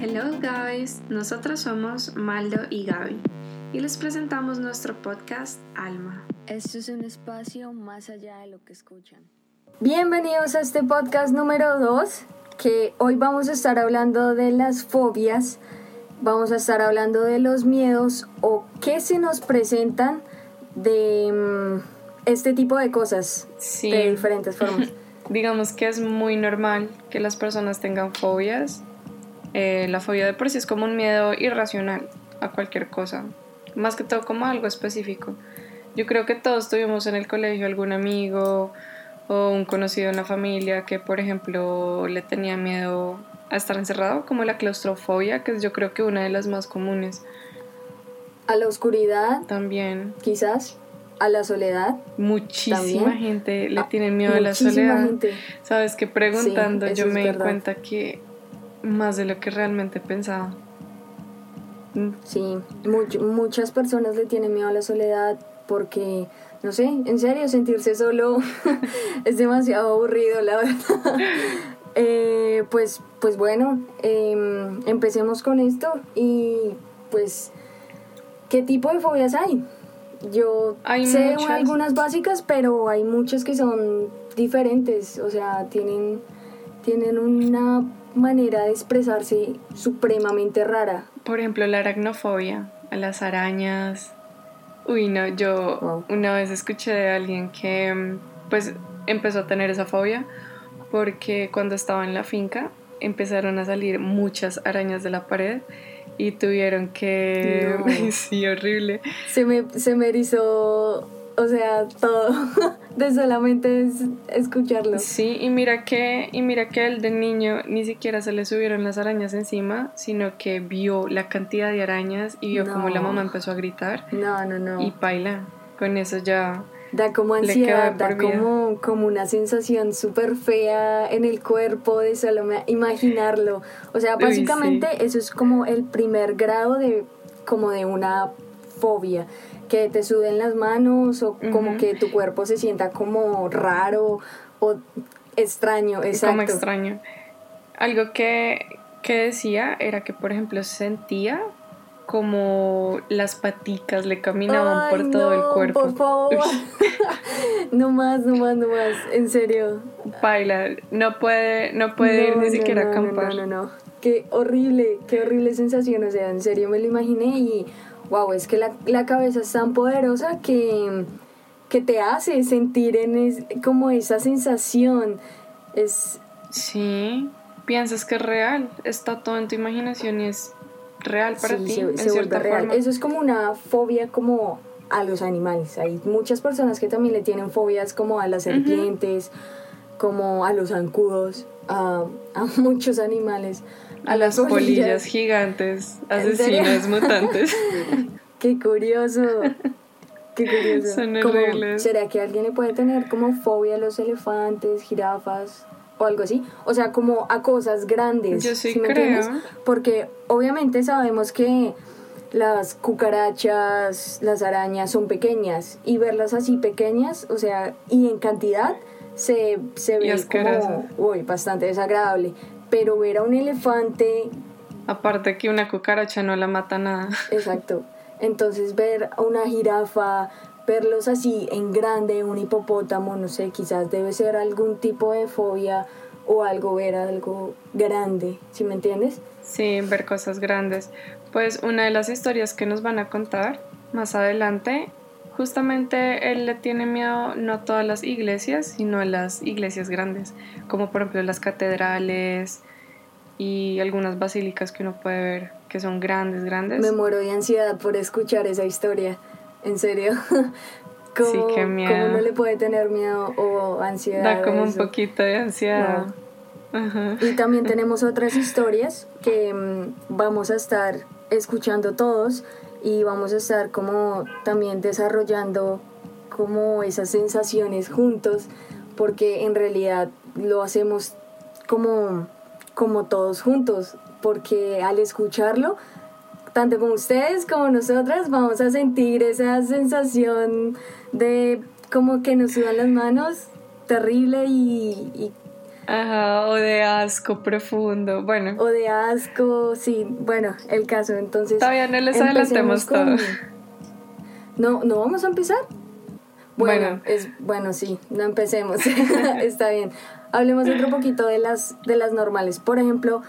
Hello guys, nosotros somos Maldo y Gaby y les presentamos nuestro podcast Alma. Esto es un espacio más allá de lo que escuchan. Bienvenidos a este podcast número 2, que hoy vamos a estar hablando de las fobias, vamos a estar hablando de los miedos o qué se nos presentan de mm, este tipo de cosas Sí. de diferentes formas. Digamos que es muy normal que las personas tengan fobias. Eh, la fobia de por sí es como un miedo irracional a cualquier cosa, más que todo como algo específico. Yo creo que todos tuvimos en el colegio algún amigo o un conocido en la familia que, por ejemplo, le tenía miedo a estar encerrado, como la claustrofobia, que es yo creo que una de las más comunes A la oscuridad, también. quizás, a la soledad. Muchísima También. gente le Ah, tiene miedo a la soledad. gente. Sabes que preguntando Sí, yo me di cuenta que más de lo que realmente pensaba. Mm, Sí, much- muchas personas le tienen miedo a la soledad porque, no sé, en serio, sentirse solo es demasiado aburrido, la verdad. Eh, pues, pues bueno, em, empecemos con esto y pues, ¿qué tipo de fobias hay? Yo Hay sé muchas. algunas básicas, pero hay muchas que son diferentes, o sea, tienen, tienen una manera de expresarse supremamente rara. Por ejemplo, la aracnofobia, a las arañas. Uy, no, yo Wow. una vez escuché de alguien que mm, pues empezó a tener esa fobia porque cuando estaba en la finca empezaron a salir muchas arañas de la pared y tuvieron que... No. sí, horrible. se me, se me erizó, o sea, todo, de solamente es- escucharlo. Sí, y mira que, y mira que el de niño ni siquiera se le subieron las arañas encima, sino que vio la cantidad de arañas y vio como la No. mamá empezó a gritar No, no, no. y paila. Con eso ya. Da como ansiedad, da como, como una sensación súper fea en el cuerpo de solo imaginarlo. O sea, Uy, básicamente sí. eso es como el primer grado de, como de una fobia. Que te suden las manos o como que tu cuerpo se sienta como raro o extraño, exacto. Como extraño. Algo que, que decía era que, por ejemplo, sentía como las paticas le caminaban Ay, por todo el cuerpo. Por favor. no más, no más, no más. En serio. Paila, no puede, no puede ir ni no, siquiera a acampar. No, no, no. Qué horrible, qué horrible sensación. O sea, en serio me lo imaginé y wow, es que la, la cabeza es tan poderosa que, que te hace sentir en es- como esa sensación. Es, Sí, piensas que es real, está todo en tu imaginación y es real para sí, ti, se, se vuelve real. forma. Eso es como una fobia como a los animales. Hay muchas personas que también le tienen fobias como a las serpientes, como a los zancudos, a, a muchos animales. A las polillas gigantes, ¿En serio? asesinas, mutantes. Qué curioso. Qué curioso. Son horribles. ¿Será que alguien le puede tener como fobia a los elefantes, jirafas o algo así? O sea, como a cosas grandes. Yo sí creo. entiendes? Porque obviamente sabemos que las cucarachas, las arañas son pequeñas y verlas así pequeñas, o sea, y en cantidad se, se ve como uy, bastante desagradable. Pero ver a un elefante Aparte que una cucaracha no la mata nada. Exacto. Entonces ver a una jirafa, verlos así en grande, un hipopótamo, no sé, quizás debe ser algún tipo de fobia o algo ver algo grande, ¿sí me entiendes? Sí, ver cosas grandes. Pues una de las historias que nos van a contar más adelante, justamente él le tiene miedo no a todas las iglesias, sino a las iglesias grandes, como por ejemplo las catedrales y algunas basílicas que uno puede ver que son grandes, grandes. Me muero de ansiedad por escuchar esa historia, en serio. ¿Cómo, Sí, qué miedo. ¿Cómo no le puede tener miedo o ansiedad? Da como un poquito de ansiedad. Ajá. Y también tenemos otras historias que mm, vamos a estar escuchando todos y vamos a estar como también desarrollando como esas sensaciones juntos porque en realidad lo hacemos como, como todos juntos porque al escucharlo tanto como ustedes como nosotras vamos a sentir esa sensación de como que nos sudan las manos, terrible y, y Ajá, o de asco profundo, bueno. o de asco, sí, bueno, el caso, entonces... Todavía no les adelantemos todo. No, no vamos a empezar. Bueno, Bueno. es bueno, sí, no empecemos. Está bien. Hablemos otro poquito de las de las normales. Por ejemplo,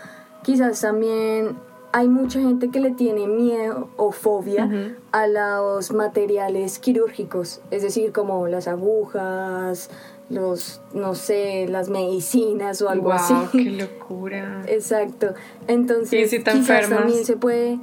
quizás también hay mucha gente que le tiene miedo o fobia a los materiales quirúrgicos, es decir, como las agujas, los no sé, las medicinas o algo Guau, así. qué locura. Exacto. Entonces, Sí, si te quizás enfermas. también se puede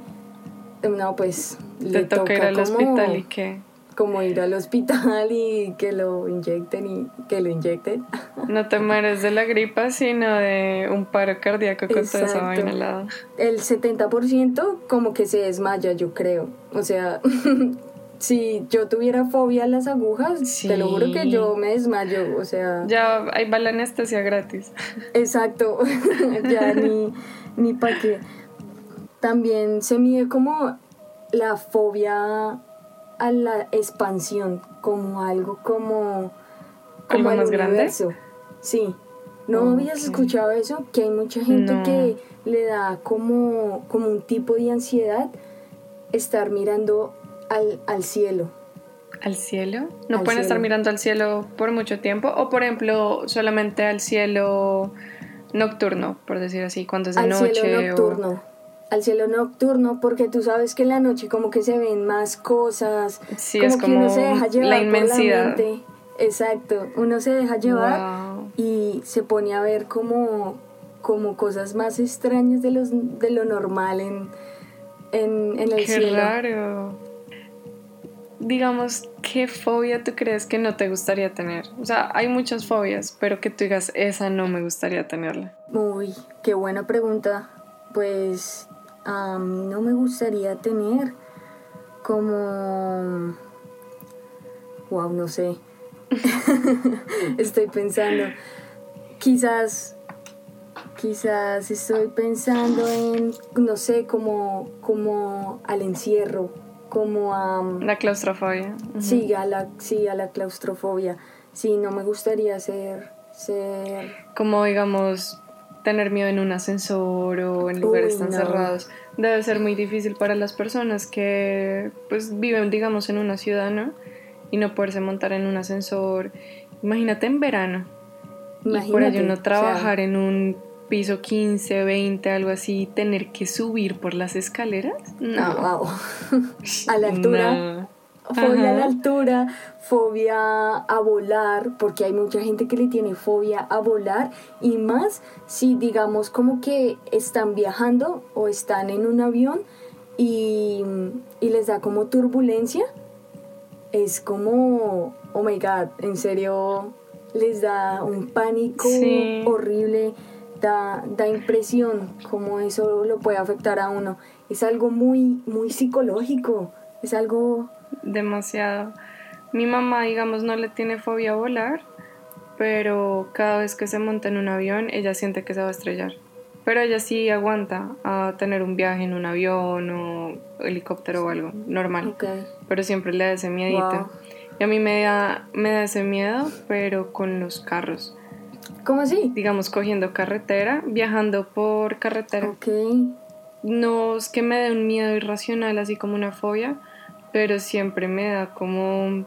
no, pues Te le toca ir al como- hospital y qué. Como ir al hospital y que lo inyecten y que lo inyecten. No te mueres de la gripa, sino de un paro cardíaco con toda esa Exacto. vaina al lado. El 70% como que se desmaya, yo creo. O sea, si yo tuviera fobia a las agujas, te lo juro que yo me desmayo. O sea, Ya ahí va la anestesia gratis. exacto. ya ni, ni para qué. También se mide como la fobia a la expansión, como algo como, como ¿Algo el más grande? universo. Sí. ¿No habías escuchado eso? Que hay mucha gente No. que le da como, como un tipo de ansiedad estar mirando al, al cielo. ¿Al cielo? ¿No Al pueden estar mirando al cielo por mucho tiempo? O por ejemplo, solamente al cielo nocturno, por decir así, cuando es de al noche. cielo o- nocturno. Al cielo nocturno, porque tú sabes que en la noche como que se ven más cosas. Sí, como es que uno como se deja llevar la por inmensidad. mente. Exacto, uno se deja llevar Wow. y se pone a ver como, como cosas más extrañas de, los, de lo normal en, en, en el Qué cielo. raro. Digamos, ¿qué fobia tú crees que no te gustaría tener? O sea, hay muchas fobias, pero que tú digas, esa no me gustaría tenerla. Uy, qué buena pregunta. Pues a mí no me gustaría tener como... Wow, no sé. estoy pensando. Quizás, quizás estoy pensando en, no sé, como, como al encierro, como a... La claustrofobia. Sí, a la, sí, a la claustrofobia. Sí, no me gustaría ser, ser Como, digamos, tener miedo en un ascensor o en lugares Uy, tan no. cerrados. Debe ser muy difícil para las personas que, pues, viven, digamos, en una ciudad, ¿no? Y no poderse montar en un ascensor. Imagínate en verano. y por Imagínate, ello o no sea, trabajar en un piso 15, 20, algo así, tener que subir por las escaleras. No. Wow. a la altura. No. Fobia a la altura, fobia a volar, porque hay mucha gente que le tiene fobia a volar y más si digamos como que están viajando o están en un avión y, y les da como turbulencia, es como, oh my god, en serio, les da un pánico Sí. horrible, da, da impresión como eso lo puede afectar a uno. Es algo muy, muy psicológico, es algo... Demasiado. Mi mamá, digamos, no le tiene fobia a volar, pero cada vez que se monta en un avión, ella siente que se va a estrellar. Pero ella sí aguanta a tener un viaje en un avión o helicóptero o algo normal. Ok. Pero siempre le da ese miedito. Wow. Y a mí me da, me da ese miedo, pero con los carros. ¿Cómo así? Digamos, cogiendo carretera, viajando por carretera. Ok. No es que me dé un miedo irracional, así como una fobia, pero siempre me da como,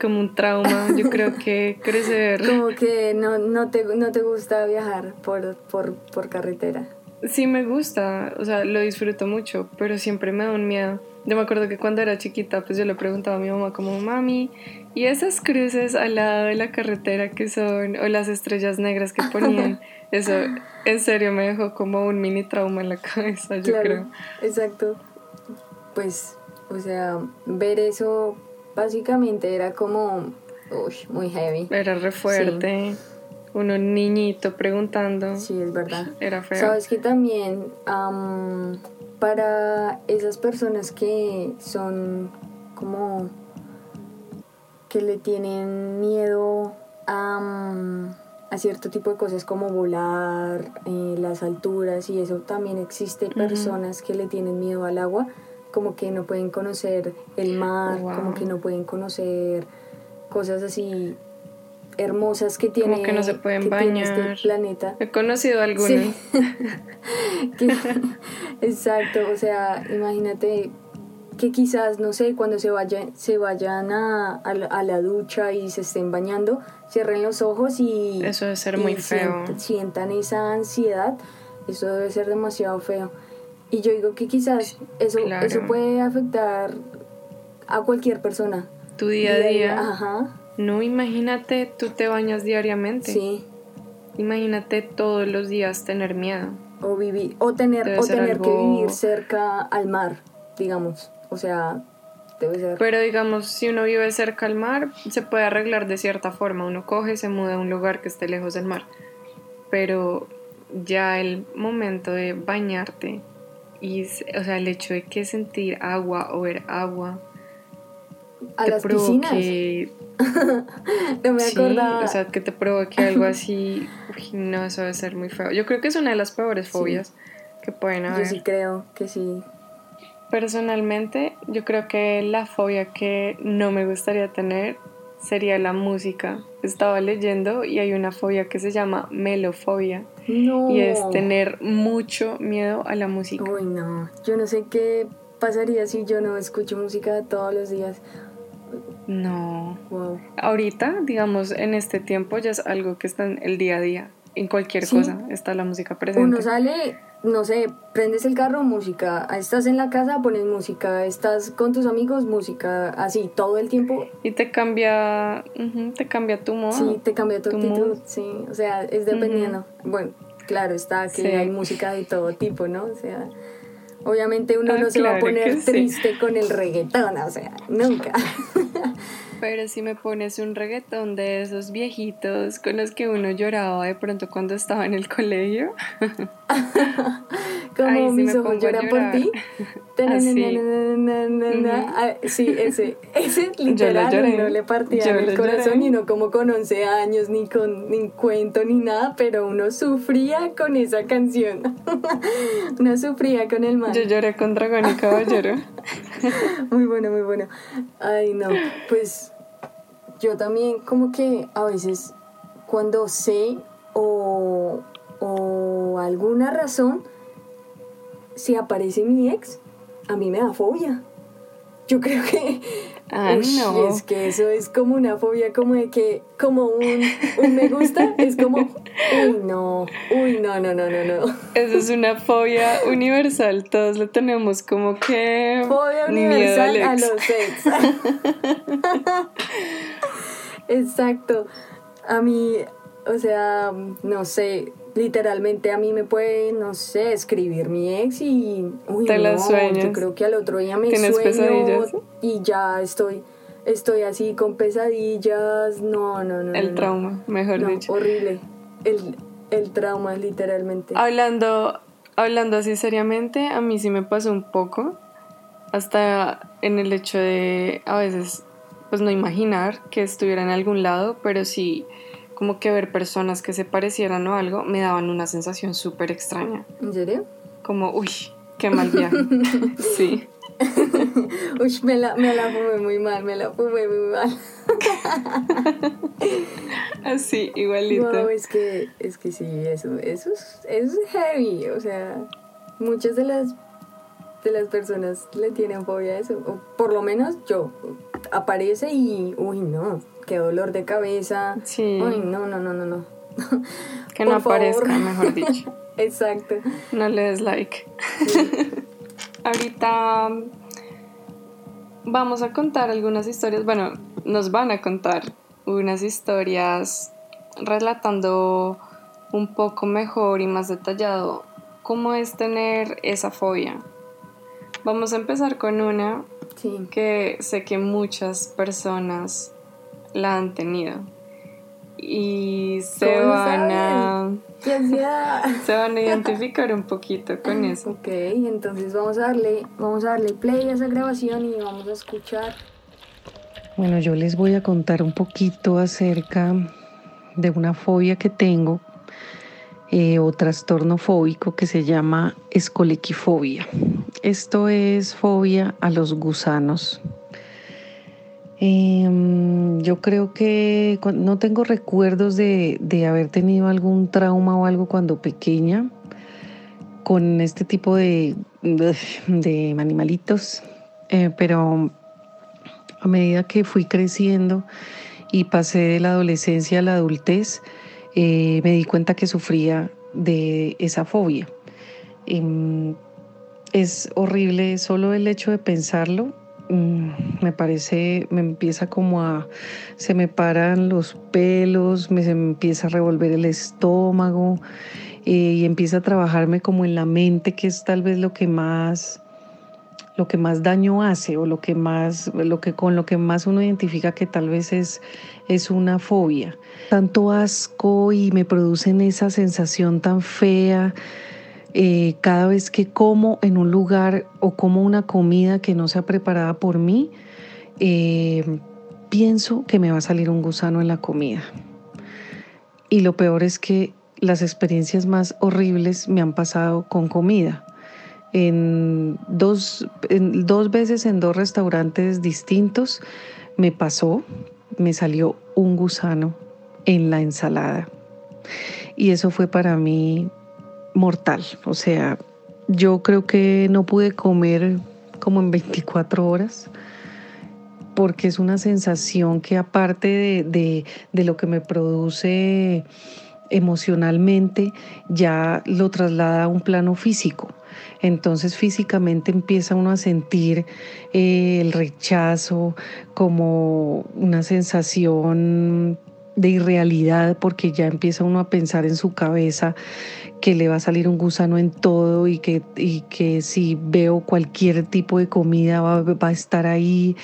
como un trauma. Yo creo que crecer. Como que no, no, te, no te gusta viajar por, por, por carretera. Sí me gusta, o sea, lo disfruto mucho, pero siempre me da un miedo. Yo me acuerdo que cuando era chiquita, pues yo le preguntaba a mi mamá como, mami, ¿y esas cruces al lado de la carretera que son, o las estrellas negras que ponían? Eso, en serio, me dejó como un mini trauma en la cabeza, yo claro, creo. exacto. Pues, o sea, ver eso básicamente era como, uy, muy heavy. Era re fuerte. Uno niñito preguntando. Sí, es verdad. Era feo. Sabes que también am, para esas personas que son como que le tienen miedo a, a cierto tipo de cosas como volar, eh, las alturas y eso, también existe personas que le tienen miedo al agua, como que no pueden conocer el mar, Wow. como que no pueden conocer cosas así hermosas que tiene, Como que no se pueden tiene bañar. este planeta. He conocido algunos. Sí. Exacto, o sea, imagínate que quizás, no sé, cuando se, vaya, se vayan a, a la, a la ducha y se estén bañando, cierren los ojos y... Eso debe ser muy feo. sientan- sientan esa ansiedad, eso debe ser demasiado feo. Y yo digo que quizás eso, claro. eso puede afectar a cualquier persona. Tu día a día. Ajá, No, imagínate, tú te bañas diariamente. sí. Imagínate todos los días tener miedo. O vivir, o tener, Debe o tener que vivir cerca al mar, digamos. O sea, debe ser. Pero digamos, si uno vive cerca al mar, se puede arreglar de cierta forma. Uno coge y se muda a un lugar que esté lejos del mar. Pero ya el momento de bañarte y, o sea, el hecho de que sentir agua o ver agua a te las piscinas. provoque No me Sí, acordaba. o sea, que te provoque algo así. Uy, no, eso debe ser muy feo. Yo creo que es una de las peores Sí. fobias que pueden Yo haber. sí creo que sí. Personalmente, yo creo que la fobia que no me gustaría tener sería la música. Estaba leyendo y hay una fobia que se llama melofobia No. y es tener mucho miedo a la música. Uy, no. Yo no sé qué pasaría si yo no escucho música todos los días. No. Wow. Ahorita, digamos, en este tiempo ya es algo que está en el día a día. En cualquier Sí. cosa está la música presente. Uno sale, no sé, prendes el carro, música. Estás en la casa, pones música. Estás con tus amigos, música. Así, todo el tiempo. Y te cambia, te cambia tu modo. Sí, te cambia tu tu actitud. mood. Sí, o sea, es dependiendo. Bueno, claro, está que Sí. hay música de todo tipo, ¿no? O sea, obviamente uno Ah, no se va a poner sí. triste con el reggaetón, o sea, nunca. Pero si me pones un reggaetón de esos viejitos con los que uno lloraba de pronto cuando estaba en el colegio. Como Ay, mis ojos lloran por ti. Ah, Sí, ese, ese literal no le partía Yo el corazón lloré. y no como con 11 años, ni con ni cuento ni nada, pero uno sufría con esa canción. uno sufría con el man. Yo lloré con Dragón y Caballero. Muy bueno, muy bueno. Ay, no, pues yo también como que a veces cuando sé o, o alguna razón, si aparece mi ex, a mí me da fobia. Yo creo que... Ah, Ush, no. Es que eso es como una fobia, como de que, como un, un me gusta, es como, uy, no, uy, no, no, no, no, no. Esa es una fobia universal. Todos lo tenemos como que. Fobia miedo universal al a ex. los ex. Exacto. A mí, o sea, no sé, literalmente a mí me puede, no sé, escribir mi ex y uy, Te la no, sueñas. yo creo que al otro día me ¿Tienes sueño pesadillas? y ya estoy estoy así con pesadillas. No, no, no. El no, no. trauma, mejor No, dicho. horrible. El, el trauma, literalmente. Hablando, hablando así seriamente, a mí sí me pasó un poco. Hasta en el hecho de a veces, pues no imaginar que estuviera en algún lado, pero sí como que ver personas que se parecieran o algo me daban una sensación súper extraña. ¿En serio? Como, uy, qué mal viaje. sí. Uy, me la, me la fumé muy mal, me la fumé muy mal. Así, igualito. No, es que, es que sí, eso, eso es, eso es heavy. O sea, muchas de las de las personas le tienen fobia a eso. O por lo menos yo. Aparece y, uy, no, qué dolor de cabeza. Sí. Uy, no, no, no, no, no. que no favor. aparezca, mejor dicho. Exacto. No le des like. Ahorita vamos a contar algunas historias. Bueno, nos van a contar unas historias relatando un poco mejor y más detallado cómo es tener esa fobia. Vamos a empezar con una Sí. que sé que muchas personas la han tenido y se ¿Cómo van a ¡Qué ansiedad! se van a identificar un poquito con eso. Ok, entonces vamos a darle, vamos a darle play a esa grabación y vamos a escuchar. Bueno, yo les voy a contar un poquito acerca de una fobia que tengo eh, o trastorno fóbico que se llama escolequifobia. Esto es fobia a los gusanos. Em, yo creo que no tengo recuerdos de, de, haber tenido algún trauma o algo cuando pequeña con este tipo de, de animalitos, eh, pero a medida que fui creciendo y pasé de la adolescencia a la adultez, eh, me di cuenta que sufría de esa fobia. Em, es horrible solo el hecho de pensarlo. Mm, me parece, me empieza como a, se me paran los pelos, me, se empieza a revolver el estómago eh, y empieza a trabajarme como en la mente, que es tal vez lo que más lo que más daño hace o lo que más, lo que, con lo que más uno identifica que tal vez es, es una fobia. Tanto asco y me producen esa sensación tan fea eh, cada vez que como en un lugar o como una comida que no sea preparada por mí, eh, pienso que me va a salir un gusano en la comida. Y lo peor es que las experiencias más horribles me han pasado con comida en dos, dos veces en dos restaurantes distintos me pasó, me salió un gusano en la ensalada. Y eso fue para mí mortal. O sea, yo creo que no pude comer como en 24 horas porque es una sensación que aparte de, de lo que me produce emocionalmente, ya lo traslada a un plano físico. Entonces físicamente empieza uno a sentir eh, el rechazo como una sensación de irrealidad porque ya empieza uno a pensar en su cabeza que le va a salir un gusano en todo y que, y que si veo cualquier tipo de comida va, a estar ahí.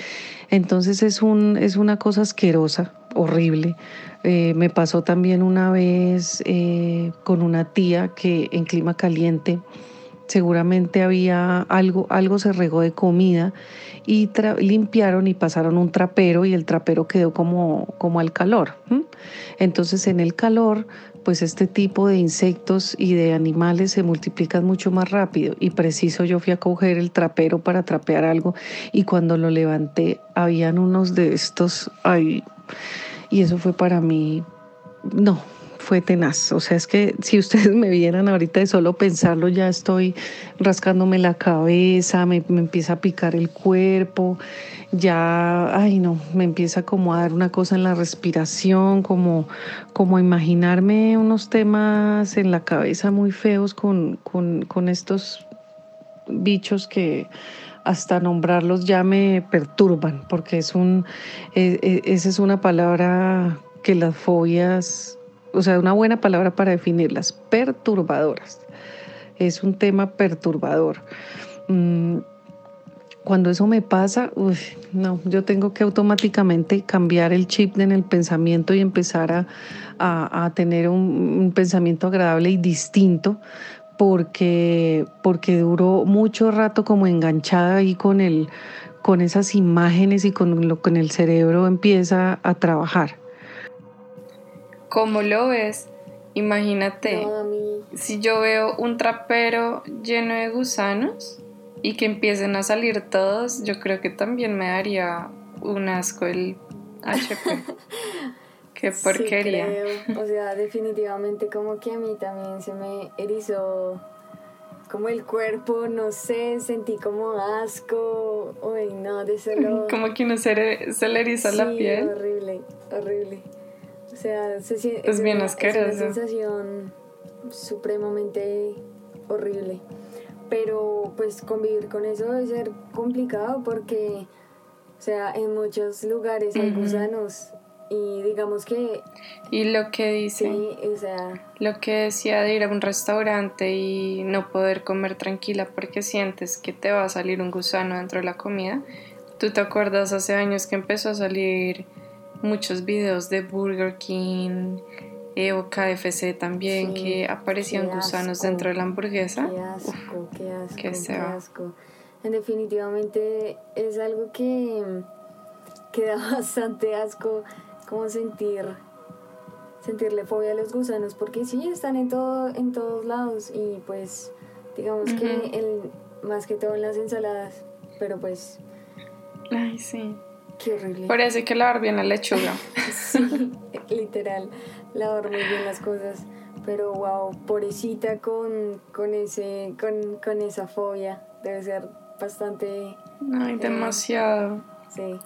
Entonces es, un, es una cosa asquerosa, horrible. Eh, me pasó también una vez eh, con una tía que en clima caliente seguramente había algo, algo se regó de comida y limpiaron y pasaron un trapero y el trapero quedó como, como al calor. Entonces en el calor, pues este tipo de insectos y de animales se multiplican mucho más rápido y preciso yo fui a coger el trapero para trapear algo y cuando lo levanté habían unos de estos ahí y eso fue para mí, no, fue tenaz. O sea, es que si ustedes me vieran ahorita de solo pensarlo, ya estoy rascándome la cabeza, me, empieza a picar el cuerpo, ya, ay no, me empieza como a dar una cosa en la respiración, como, como imaginarme unos temas en la cabeza muy feos con, con estos bichos que hasta nombrarlos ya me perturban, porque es un, e, e, esa es una palabra que las fobias o sea, una buena palabra para definirlas, perturbadoras. Es un tema perturbador. Mm, cuando eso me pasa, no, yo tengo que automáticamente cambiar el chip en el pensamiento y empezar a, tener un, pensamiento agradable y distinto, porque, porque duró mucho rato como enganchada ahí con, el, con esas imágenes y con lo que en el cerebro empieza a trabajar. ¿Cómo lo ves? Imagínate, si yo veo un trapero lleno de gusanos y que empiecen a salir todos, yo creo que también me daría un asco el HP. Qué porquería. O sea, definitivamente como que a mí también se me erizó como el cuerpo, no sé, sentí como asco, uy, no, de solo... Como que no se, le eriza la piel. horrible, horrible. O sea, se, es, bien una, sensación supremamente horrible. Pero pues convivir con eso debe ser complicado porque, o sea, en muchos lugares hay gusanos y digamos que... Y lo que dice... o sea... Lo que decía de ir a un restaurante y no poder comer tranquila porque sientes que te va a salir un gusano dentro de la comida. ¿Tú te acuerdas hace años que empezó a salir muchos videos de Burger King eh, o KFC también que aparecían gusanos dentro de la hamburguesa. Qué asco, qué asco, qué, asco. Definitivamente es algo que, que da bastante asco como sentir sentirle fobia a los gusanos porque sí están en todo en todos lados y pues digamos que el más que todo en las ensaladas pero pues ay sí Qué horrible. Parece que lavar bien la lechuga. Sí, literal, lavar muy bien las cosas. Pero wow, pobrecita con, con, ese, con, con esa fobia. Debe ser bastante... Ay, demasiado. Sí.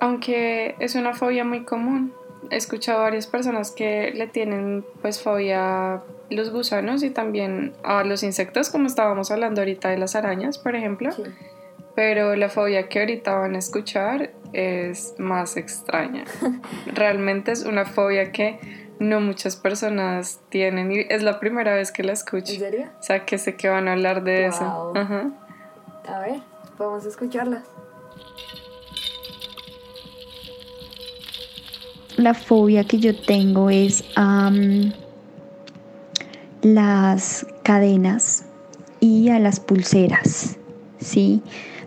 Aunque es una fobia muy común. He escuchado a varias personas que le tienen pues fobia a los gusanos y también a los insectos, como estábamos hablando ahorita de las arañas, por ejemplo. sí. Pero la fobia que ahorita van a escuchar es más extraña. Realmente es una fobia que no muchas personas tienen y es la primera vez que la escucho. ¿En serio? O sea, que sé que van a hablar de eso. Ajá. A ver, vamos a escucharla. La fobia que yo tengo es am, las cadenas y a las pulseras, ¿sí?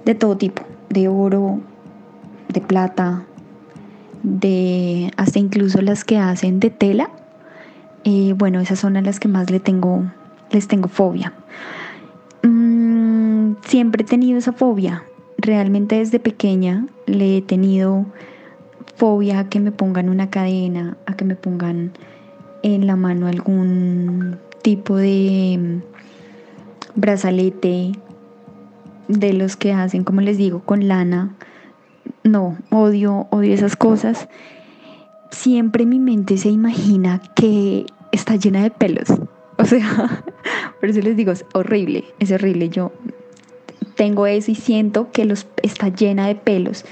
De todo tipo, de oro, de plata, de hasta incluso las que hacen de tela. Eh, bueno, esas son a las que más le tengo, les tengo fobia. Mm, siempre he tenido esa fobia. Realmente desde pequeña le he tenido fobia a que me pongan una cadena, a que me pongan en la mano algún tipo de mm, brazalete de los que hacen, como les digo, con lana. No, odio, odio esas cosas. Siempre mi mente se imagina que está llena de pelos. O sea, por eso les digo, es horrible, es horrible. Yo tengo eso y siento que los está llena de pelos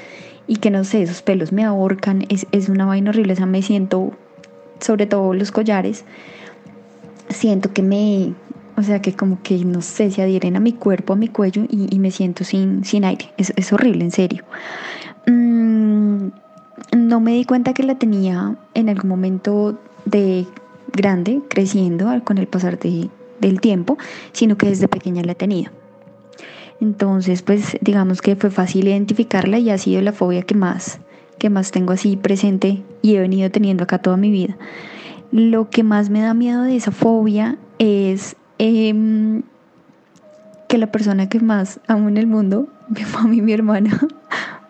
y que no sé, esos pelos me ahorcan, es, es una vaina horrible, o sea, me siento, sobre todo los collares, siento que me, o sea, que como que, no sé, se adhieren a mi cuerpo, a mi cuello y, y me siento sin, sin aire, es, es horrible, en serio. Mm, no me di cuenta que la tenía en algún momento de grande, creciendo con el pasar de- del tiempo, sino que desde pequeña la tenido. Entonces, pues digamos que fue fácil identificarla y ha sido la fobia que más, que más tengo así presente y he venido teniendo acá toda mi vida. Lo que más me da miedo de esa fobia es em, que la persona que más amo en el mundo, mi mamá y mi hermana,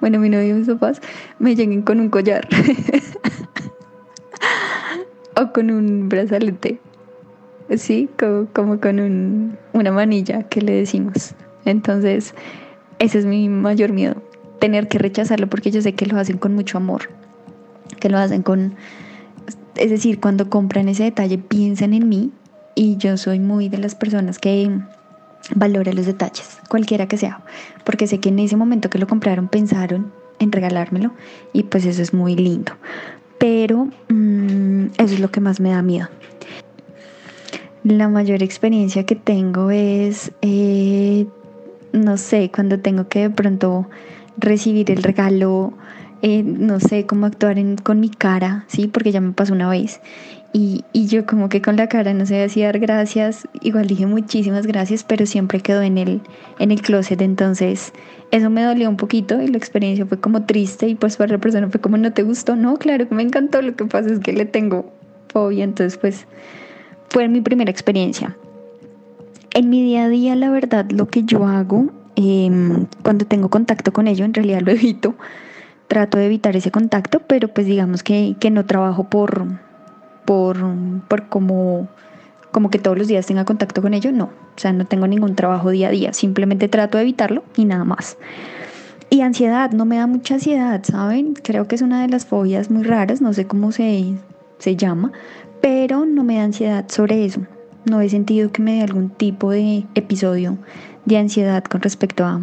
bueno, mi novio y mis papás, me lleguen con un collar o con un brazalete. Sí, como, como con un- una manilla que le decimos. Entonces, ese es mi mayor miedo, tener que rechazarlo porque yo sé que lo hacen con mucho amor, que lo hacen con... Es decir, cuando compran ese detalle piensan en mí y yo soy muy de las personas que valora los detalles, cualquiera que sea, porque sé que en ese momento que lo compraron pensaron en regalármelo y pues eso es muy lindo. Pero mm, eso es lo que más me da miedo. La mayor experiencia que tengo es, eh, no sé, cuando tengo que de pronto recibir el regalo, eh, no sé cómo actuar con mi cara, ¿sí? Porque ya me pasó una vez. Y, y yo como que con la cara no sé así dar gracias, igual dije muchísimas gracias, pero siempre quedó en el, en el closet, entonces eso me dolió un poquito y la experiencia fue como triste y pues para la persona fue como no te gustó, no, claro que me encantó, lo que pasa es que le tengo fobia, entonces pues fue mi primera experiencia. En mi día a día, la verdad, lo que yo hago em, cuando tengo contacto con ello, en realidad lo evito, trato de evitar ese contacto, pero pues digamos que, que no trabajo por, por, por como, como que todos los días tenga contacto con ello, no, o sea, no tengo ningún trabajo día a día, simplemente trato de evitarlo y nada más. Y ansiedad, no me da mucha ansiedad, ¿saben? Creo que es una de las fobias muy raras, no sé cómo se, se llama, pero no me da ansiedad sobre eso. No he sentido que me dé algún tipo de episodio de ansiedad con respecto a,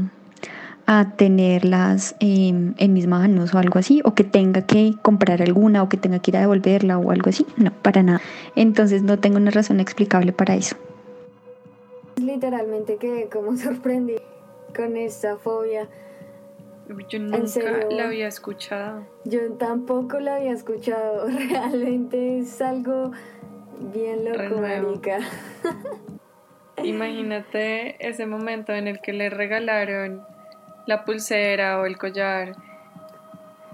a tenerlas em, en mis manos o algo así, o que tenga que comprar alguna o que tenga que ir a devolverla o algo así. No, para nada. Entonces no tengo una razón explicable para eso. Literalmente quedé como sorprendida con esta fobia. Yo nunca serio? la había escuchado. Yo tampoco la había escuchado. Realmente es algo bien loco, marica. Imagínate ese momento en el que le regalaron la pulsera o el collar.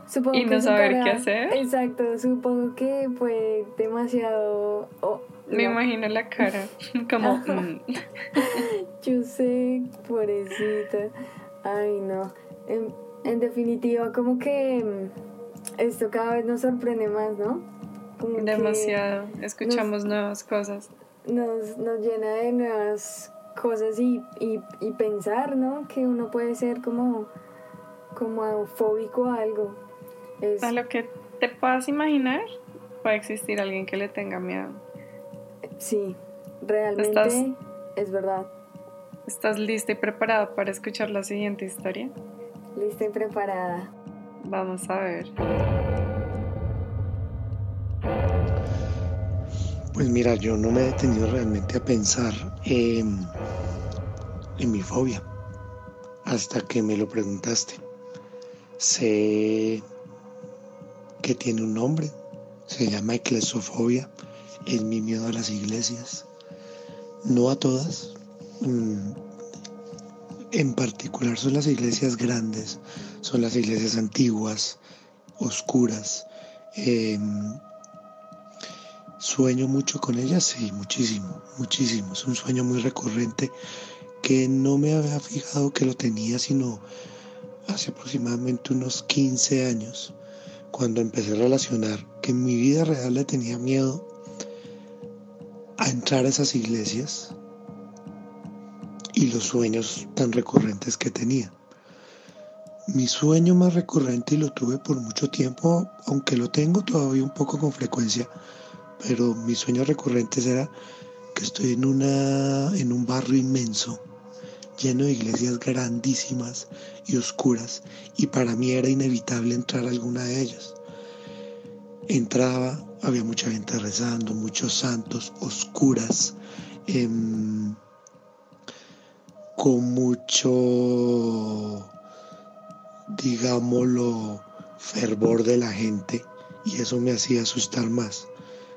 Supongo Y no que saber qué hacer. Exacto, supongo que fue demasiado. oh, Me no. imagino la cara, como... mm. Yo sé, pobrecita. Ay, no. Em, En definitiva, como que mm, esto cada vez nos sorprende más, ¿no? Como Demasiado. Escuchamos nuevas cosas. Nos, nos llena de nuevas cosas y, y, y pensar, ¿no? Que uno puede ser como, como fóbico a algo. Es, A lo que te puedas imaginar, puede existir alguien que le tenga miedo. sí, realmente Estás- es verdad. ¿Estás lista y preparada para escuchar la siguiente historia? Lista y preparada. Vamos a ver. Pues mira, yo no me he detenido realmente a pensar en, en mi fobia hasta que me lo preguntaste. Sé que tiene un nombre, se llama eclesofobia, es mi miedo a las iglesias, no a todas. mm, En particular son las iglesias grandes, son las iglesias antiguas, oscuras. em, Sueño mucho con ellas, sí, muchísimo, muchísimo. Es un sueño muy recurrente que no me había fijado que lo tenía sino hace aproximadamente unos 15 años, cuando empecé a relacionar que en mi vida real le tenía miedo a entrar a esas iglesias y los sueños tan recurrentes que tenía. Mi sueño más recurrente y lo tuve por mucho tiempo, aunque lo tengo todavía un poco con frecuencia, pero mi sueño recurrente era que estoy en, una, en un barrio inmenso, lleno de iglesias grandísimas y oscuras, y para mí era inevitable entrar a alguna de ellas. Entraba, había mucha gente rezando, muchos santos, oscuras, em, con mucho, digámoslo, fervor de la gente, y eso me hacía asustar más.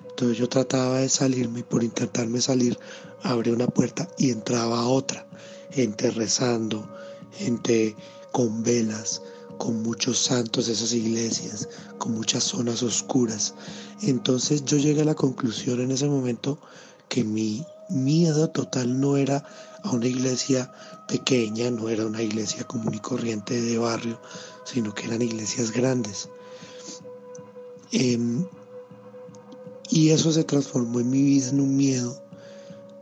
Entonces yo trataba de salirme y por intentarme salir abría una puerta y entraba a otra. Gente rezando, gente con velas, con muchos santos de esas iglesias, con muchas zonas oscuras. Entonces yo llegué a la conclusión en ese momento que mi miedo total no era a una iglesia pequeña, no era una iglesia común y corriente de barrio, sino que eran iglesias grandes. Em, y eso se transformó en mi vida en un miedo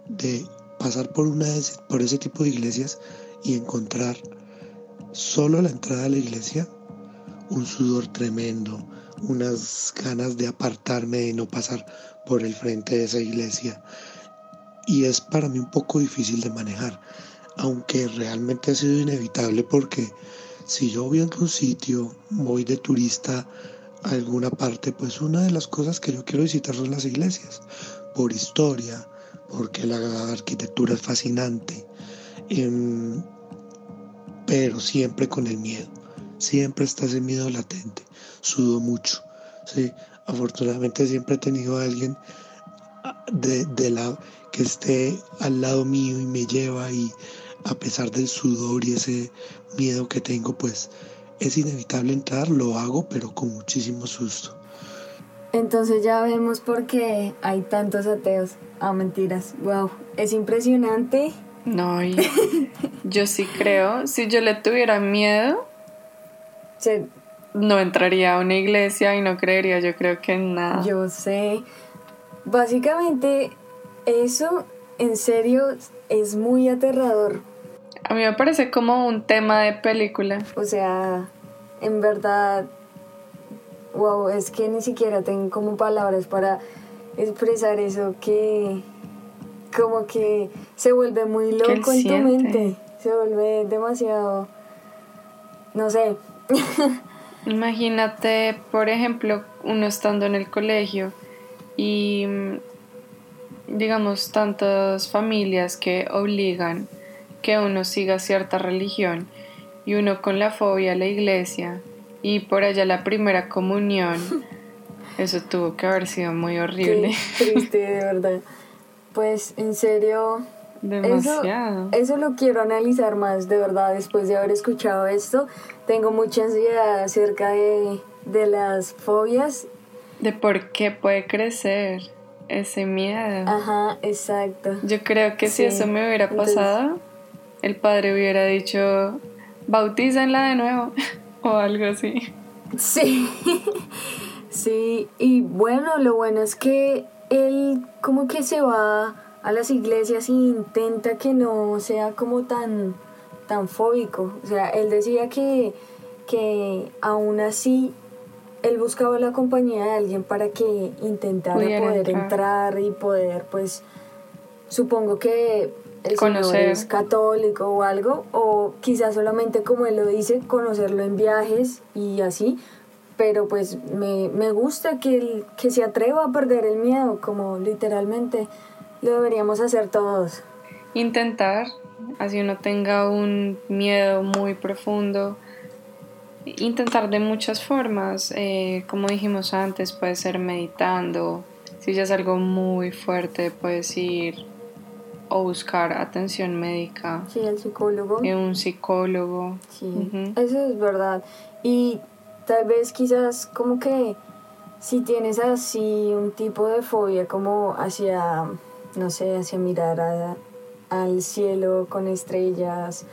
de pasar por, una de ese, por ese tipo de iglesias y encontrar solo a la entrada de la iglesia un sudor tremendo, unas ganas de apartarme, de no pasar por el frente de esa iglesia. Y es para mí un poco difícil de manejar, aunque realmente ha sido inevitable porque si yo voy a algún sitio, voy de turista a alguna parte, pues una de las cosas que yo quiero visitar son las iglesias, por historia, porque la arquitectura es fascinante, em, pero siempre con el miedo, siempre está ese miedo latente, sudo mucho, ¿sí? afortunadamente siempre he tenido a alguien de, de la, que esté al lado mío y me lleva y a pesar del sudor y ese miedo que tengo, pues es inevitable entrar, lo hago, pero con muchísimo susto. Entonces ya vemos por qué hay tantos ateos. Ah, mentiras. Wow, es impresionante. No, yo sí creo, si yo le tuviera miedo, Se- no entraría a una iglesia y no creería, yo creo que en nada. Yo sé. Básicamente, eso en serio es muy aterrador. A mí me parece como un tema de película. O sea, en verdad, wow, es que ni siquiera tengo como palabras para expresar eso que como que se vuelve muy loco en tu mente. Se vuelve demasiado, no sé. Imagínate, por ejemplo, uno estando en el colegio y, mm, digamos, tantas familias que obligan que uno siga cierta religión y uno con la fobia a la iglesia y por allá la primera comunión. Eso tuvo que haber sido muy horrible. Qué triste, de verdad. Pues en serio, Demasiado. Eso, eso lo quiero analizar más, de verdad, después de haber escuchado esto. Tengo mucha ansiedad acerca de, de las fobias. De por qué puede crecer ese miedo. Ajá, exacto. Yo creo que si eso me hubiera entonces- pasado, el padre hubiera dicho, bautízanla de nuevo. O algo así. Sí, sí, y bueno, lo bueno es que él como que se va a las iglesias e intenta que no sea como tan, tan fóbico. O sea, él decía que, que aún así él buscaba la compañía de alguien para que intentara Pudiera poder entrar. entrar. y poder, pues, supongo que el señor Conocer. es católico o algo, o quizás solamente como él lo dice, conocerlo en viajes y así. Pero pues me, me gusta que, él- que se atreva a perder el miedo, como literalmente lo deberíamos hacer todos. Intentar, así uno tenga un miedo muy profundo. Intentar de muchas formas, eh, como dijimos antes, puede ser meditando. Si ya es algo muy fuerte, puedes ir o buscar atención médica Sí, el psicólogo. en un psicólogo. Sí, eso es verdad. Y tal vez quizás como que si tienes así un tipo de fobia como hacia, no sé, hacia mirar a- al cielo con estrellas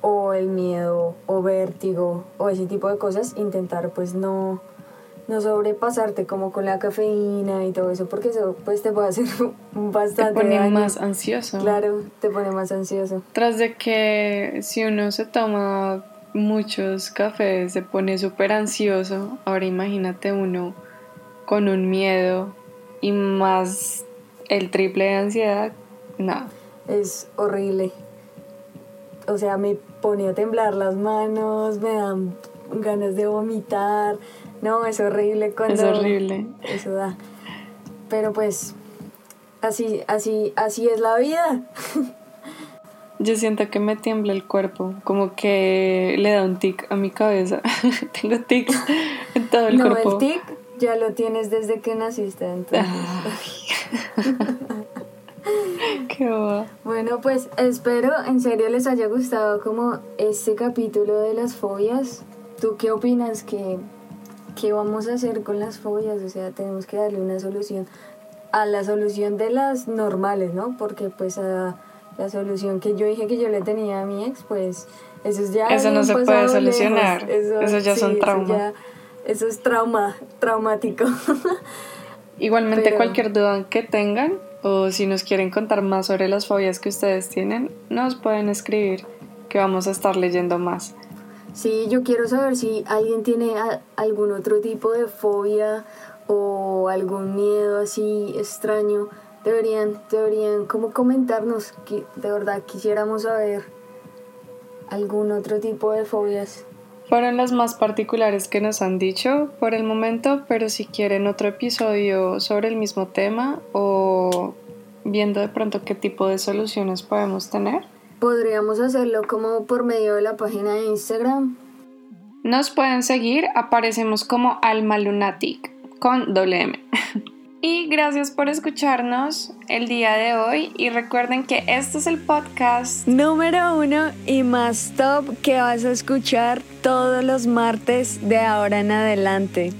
o el miedo o vértigo o ese tipo de cosas, intentar pues no, no sobrepasarte como con la cafeína y todo eso porque eso pues te puede hacer Te bastante pone daño. más ansioso. Claro, te pone más ansioso. Tras de que si uno se toma muchos cafés se pone súper ansioso, ahora imagínate uno con un miedo y más el triple de ansiedad, no. es horrible. O sea, me pone a temblar las manos, me dan ganas de vomitar. No, es horrible cuando Es horrible. eso da. Pero pues así así así es la vida. Yo siento que me tiembla el cuerpo, como que le da un tic a mi cabeza. Tengo tics en todo el no, cuerpo. el tic ya lo tienes desde que naciste, entonces. Qué boba. Bueno, pues espero en serio les haya gustado como este capítulo de las fobias. ¿Tú qué opinas? ¿Qué, ¿Qué vamos a hacer con las fobias? O sea, tenemos que darle una solución a la solución de las normales, ¿no? Porque pues a la solución que yo dije que yo le tenía a mi ex, pues eso es ya... Eso no se puede solucionar. lejos. Eso ya son eso traumas. Eso es trauma, traumático. Igualmente Pero- cualquier duda que tengan o si nos quieren contar más sobre las fobias que ustedes tienen, nos pueden escribir que vamos a estar leyendo más. Sí, yo quiero saber si alguien tiene algún otro tipo de fobia o algún miedo así extraño. Deberían, deberían como comentarnos que de verdad quisiéramos saber algún otro tipo de fobias. Fueron las más particulares que nos han dicho por el momento, pero si quieren otro episodio sobre el mismo tema o viendo de pronto qué tipo de soluciones podemos tener, Podríamos hacerlo como por medio de la página de Instagram. Nos pueden seguir, aparecemos como Alma Lunatic con doble M. Y gracias por escucharnos el día de hoy y recuerden que este es el podcast Número uno y más top que vas a escuchar todos los martes de ahora en adelante.